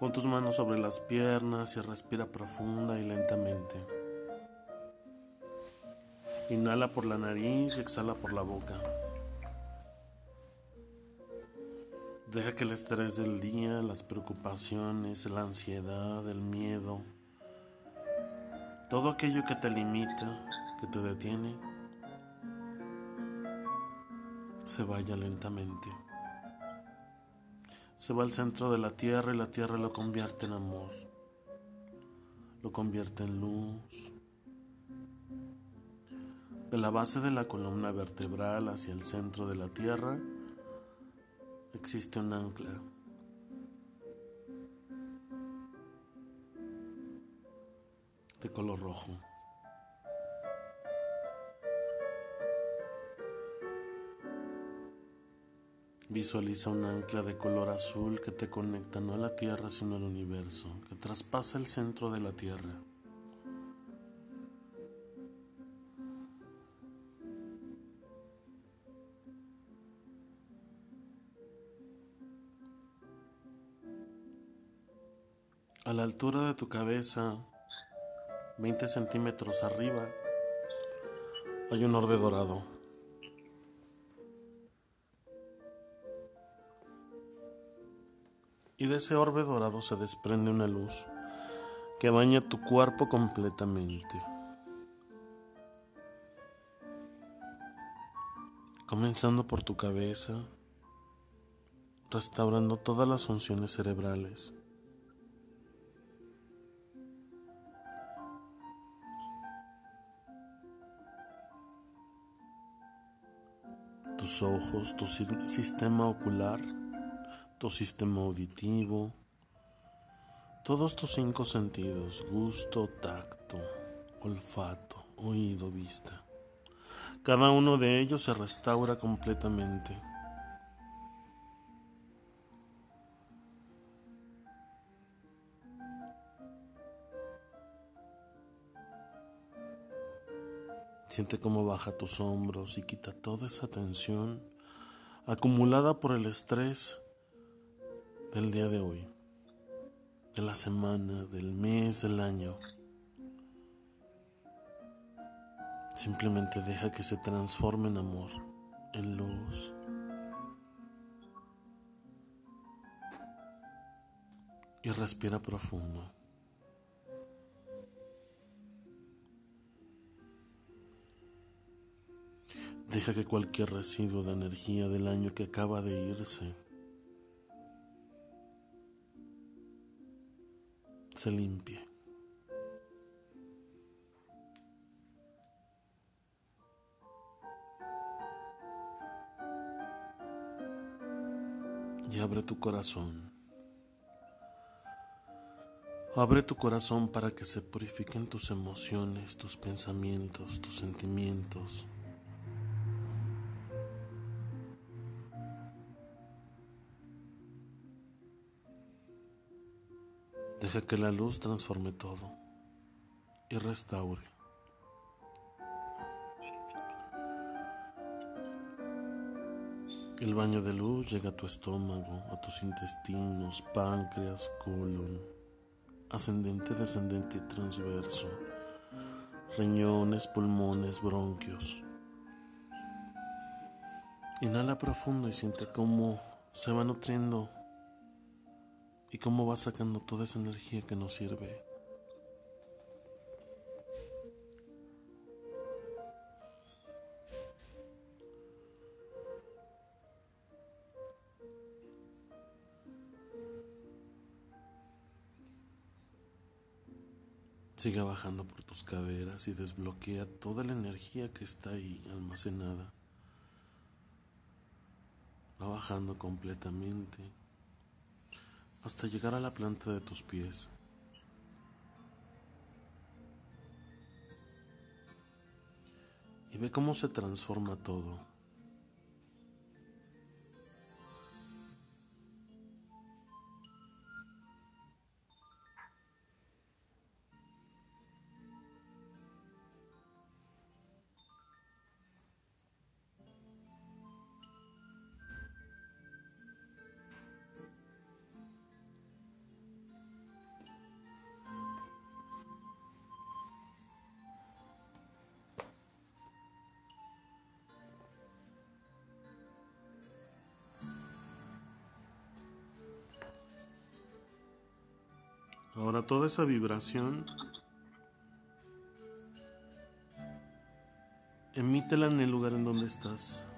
Pon tus manos sobre las piernas y respira profunda y lentamente. Inhala por la nariz y exhala por la boca. Deja que el estrés del día, las preocupaciones, la ansiedad, el miedo, todo aquello que te limita, que te detiene, se vaya lentamente. Se va al centro de la tierra y la tierra lo convierte en amor, lo convierte en luz. De la base de la columna vertebral hacia el centro de la tierra, existe un ancla. de color rojo. Visualiza un ancla de color azul que te conecta no a la Tierra sino al universo, que traspasa el centro de la Tierra. A la altura de tu cabeza, 20 centímetros arriba, hay un orbe dorado. Y de ese orbe dorado se desprende una luz que baña tu cuerpo completamente. Comenzando por tu cabeza, restaurando todas las funciones cerebrales tus ojos, tu sistema ocular, tu sistema auditivo, todos tus cinco sentidos, gusto, tacto, olfato, oído, vista. Cada uno de ellos se restaura completamente. Siente cómo baja tus hombros y quita toda esa tensión acumulada por el estrés del día de hoy, de la semana, del mes, del año. Simplemente deja que se transforme en amor, en luz. Y respira profundo. Deja que cualquier residuo de energía del año que acaba de irse se limpie. Y abre tu corazón. Abre tu corazón para que se purifiquen tus emociones, tus pensamientos, tus sentimientos. Deja que la luz transforme todo y restaure. El baño de luz llega a tu estómago, a tus intestinos, páncreas, colon, ascendente, descendente y transverso, riñones, pulmones, bronquios. Inhala profundo y siente cómo se va nutriendo y cómo va sacando toda esa energía que nos sirve. Siga bajando por tus caderas y desbloquea toda la energía que está ahí almacenada. Va bajando completamente hasta llegar a la planta de tus pies. Y ve cómo se transforma todo. Ahora toda esa vibración emítela en el lugar en donde estás.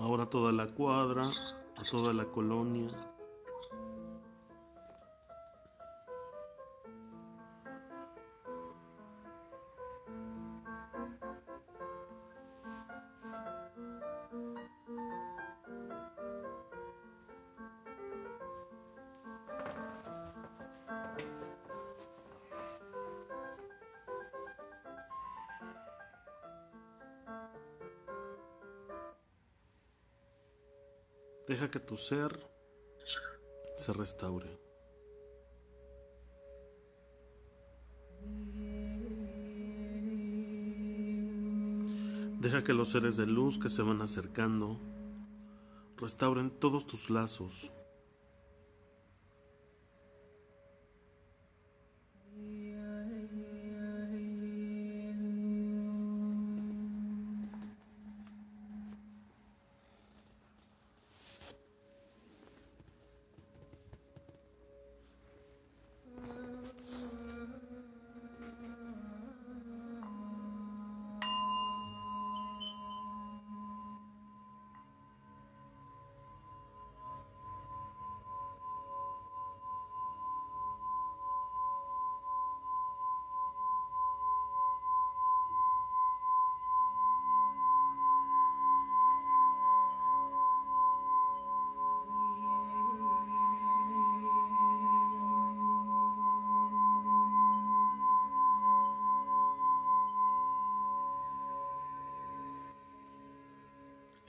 Ahora toda la cuadra, a toda la colonia. Deja que tu ser se restaure. Deja que los seres de luz que se van acercando restauren todos tus lazos,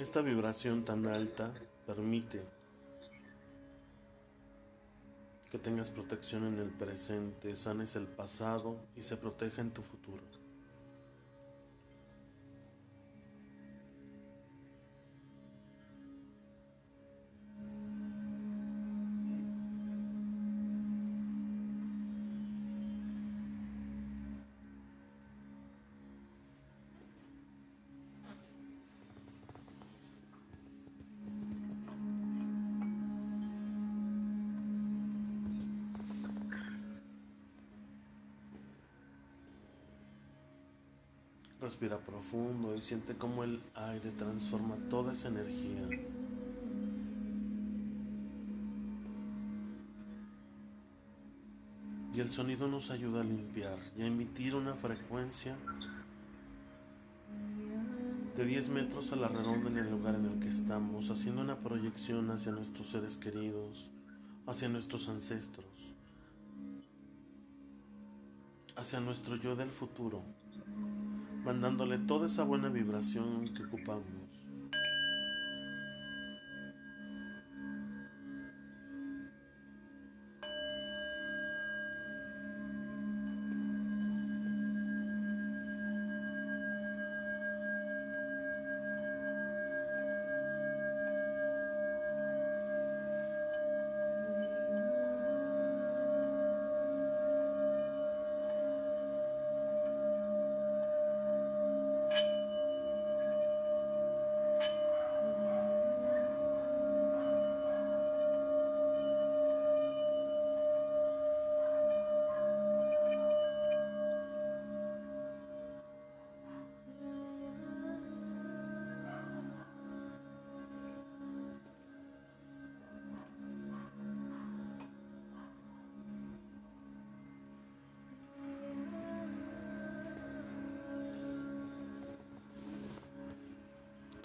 Esta vibración tan alta permite que tengas protección en el presente, sanes el pasado y se proteja en tu futuro. Respira profundo y siente cómo el aire transforma toda esa energía. Y el sonido nos ayuda a limpiar y a emitir una frecuencia de 10 metros a la redonda en el lugar en el que estamos, haciendo una proyección hacia nuestros seres queridos, hacia nuestros ancestros, hacia nuestro yo del futuro mandándole toda esa buena vibración que ocupamos.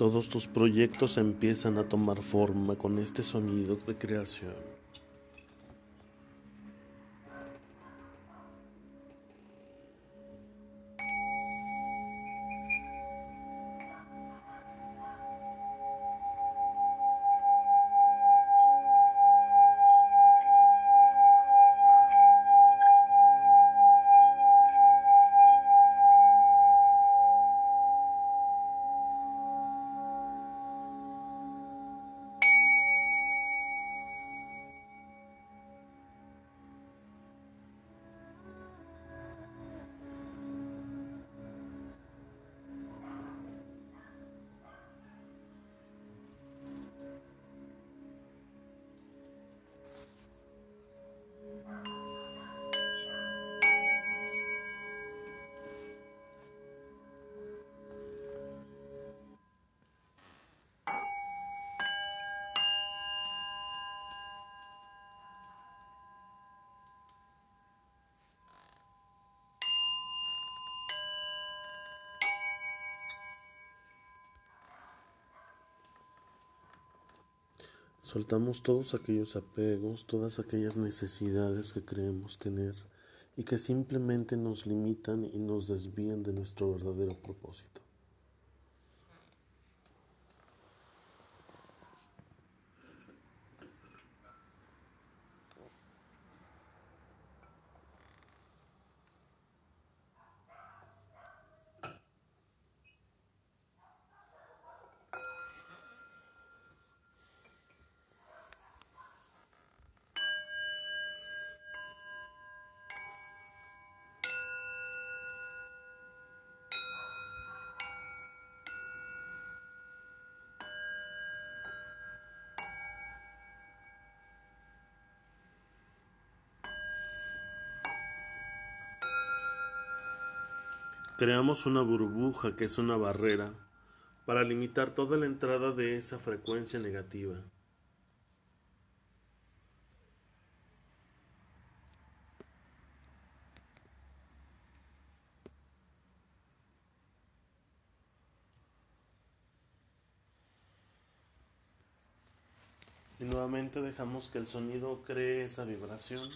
Todos tus proyectos empiezan a tomar forma con este sonido de creación. Soltamos todos aquellos apegos, todas aquellas necesidades que creemos tener y que simplemente nos limitan y nos desvían de nuestro verdadero propósito. Creamos una burbuja que es una barrera para limitar toda la entrada de esa frecuencia negativa. Y nuevamente dejamos que el sonido cree esa vibración.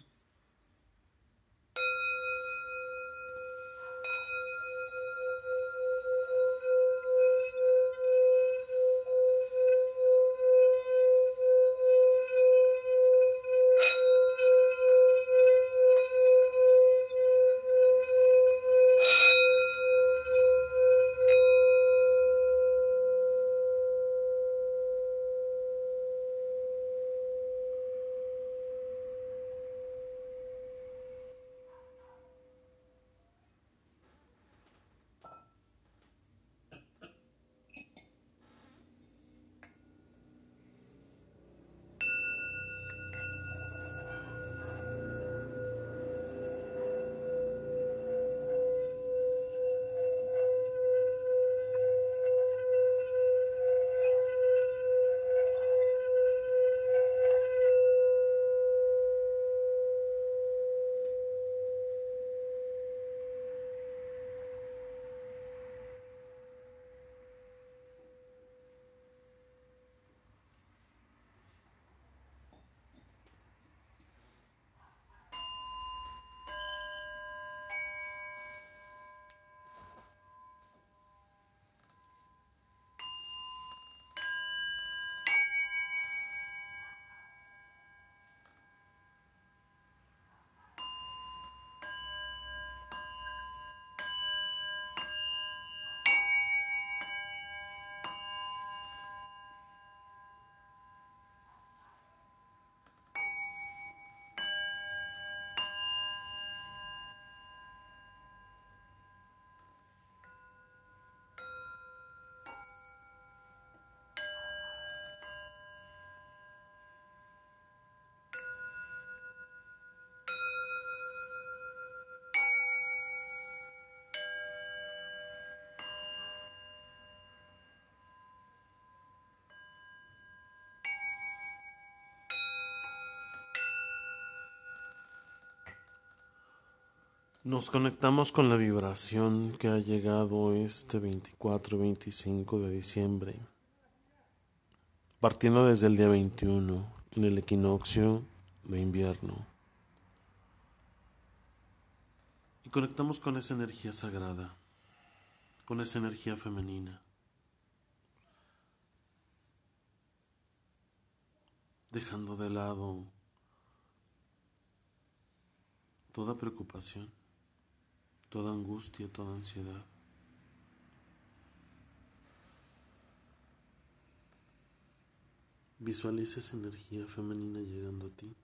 Nos conectamos con la vibración que ha llegado este 24 y 25 de diciembre partiendo desde el día 21 en el equinoccio de invierno. Y conectamos con esa energía sagrada, con esa energía femenina. Dejando de lado toda preocupación, toda angustia, toda ansiedad. Visualiza esa energía femenina llegando a ti.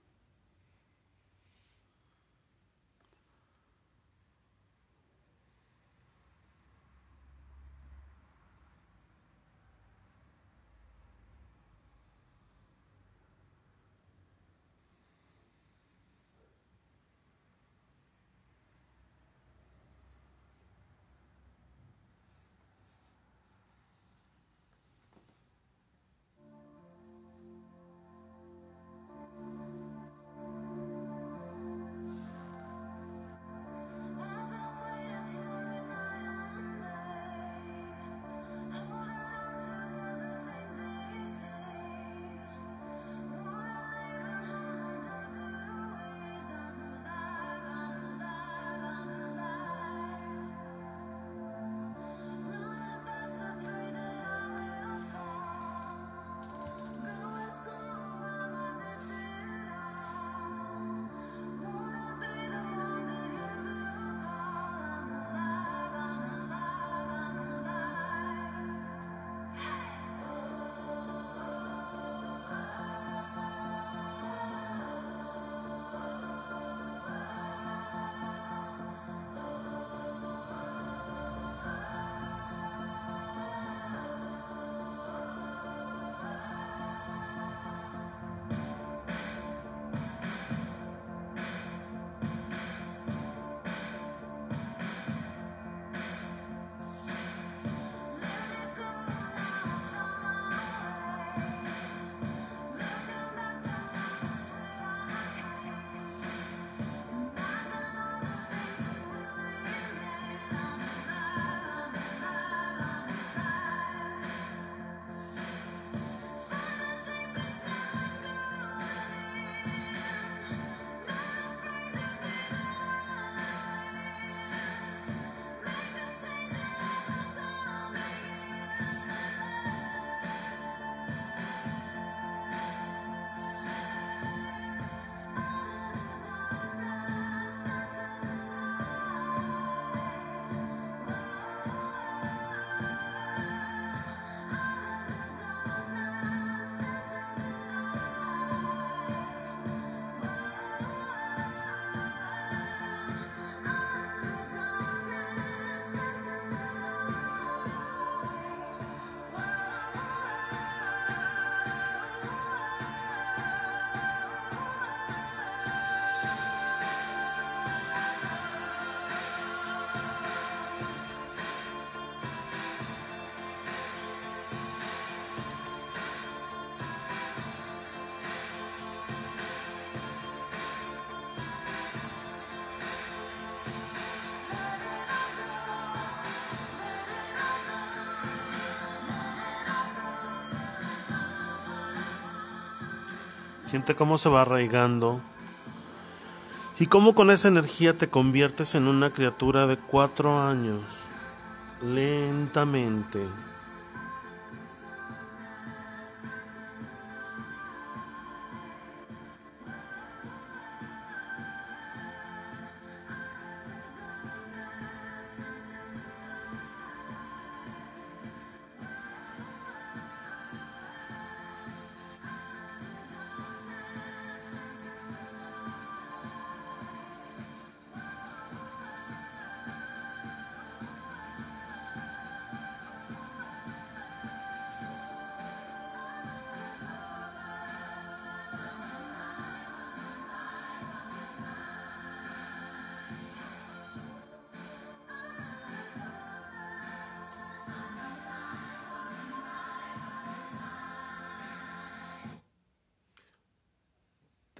Siente cómo se va arraigando y cómo con esa energía te conviertes en una criatura de cuatro años, lentamente.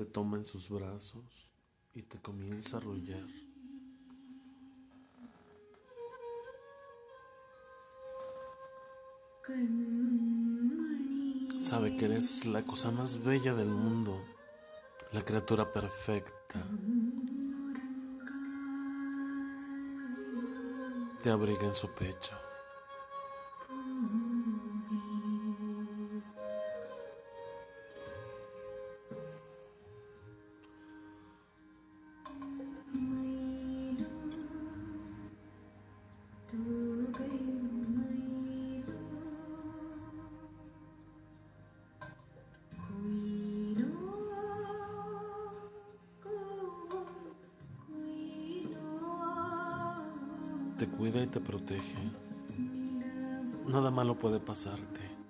Te toma en sus brazos y te comienza a arrullar. sabe que eres la cosa más bella del mundo, la criatura perfecta. Te abriga en su pecho. Malo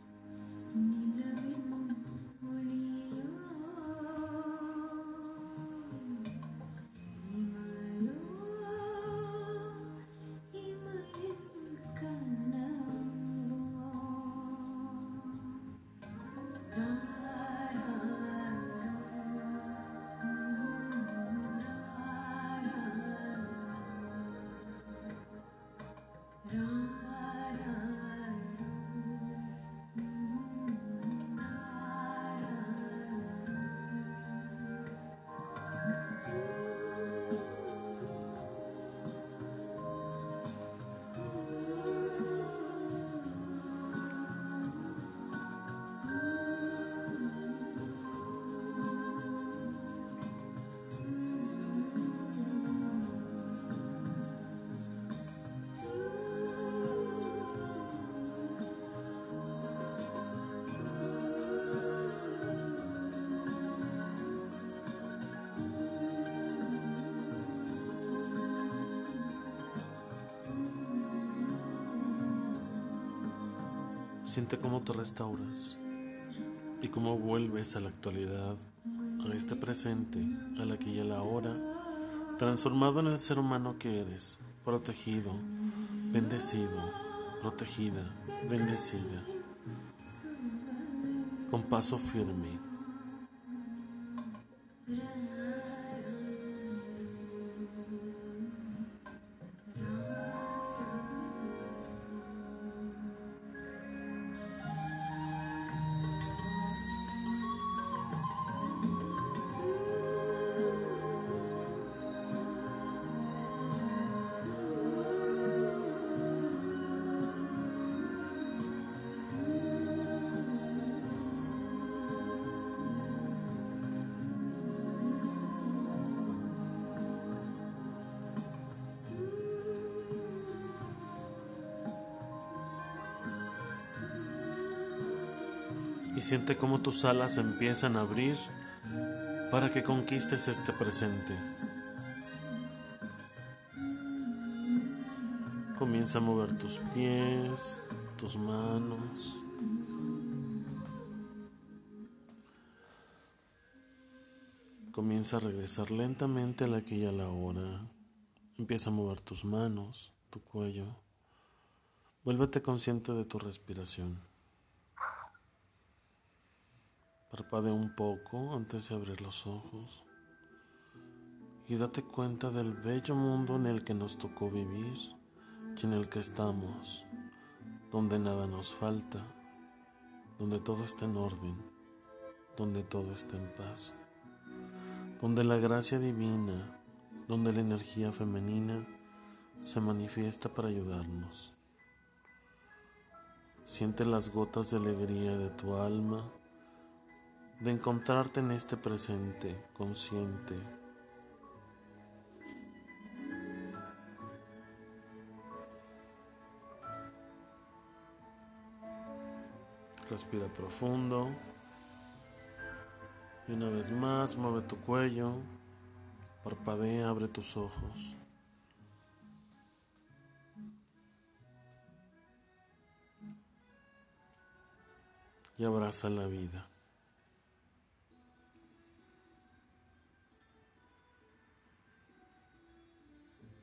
Siente cómo te restauras y cómo vuelves a la actualidad, a este presente, a la aquí y a la hora, transformado en el ser humano que eres, protegido, bendecido, protegida, bendecida, con paso firme. Siente cómo tus alas empiezan a abrir para que conquistes este presente. Comienza a mover tus pies, tus manos. Comienza a regresar lentamente a la aquí y a la hora. Empieza a mover tus manos, tu cuello. Vuélvete consciente de tu respiración. Parpadea un poco antes de abrir los ojos y date cuenta del bello mundo en el que nos tocó vivir y en el que estamos, donde nada nos falta, donde todo está en orden, donde todo está en paz, donde la gracia divina, donde la energía femenina se manifiesta para ayudarnos. Siente las gotas de alegría de tu alma de encontrarte en este presente consciente. Respira profundo. Y una vez más mueve tu cuello. Parpadea, abre tus ojos. Y abraza la vida.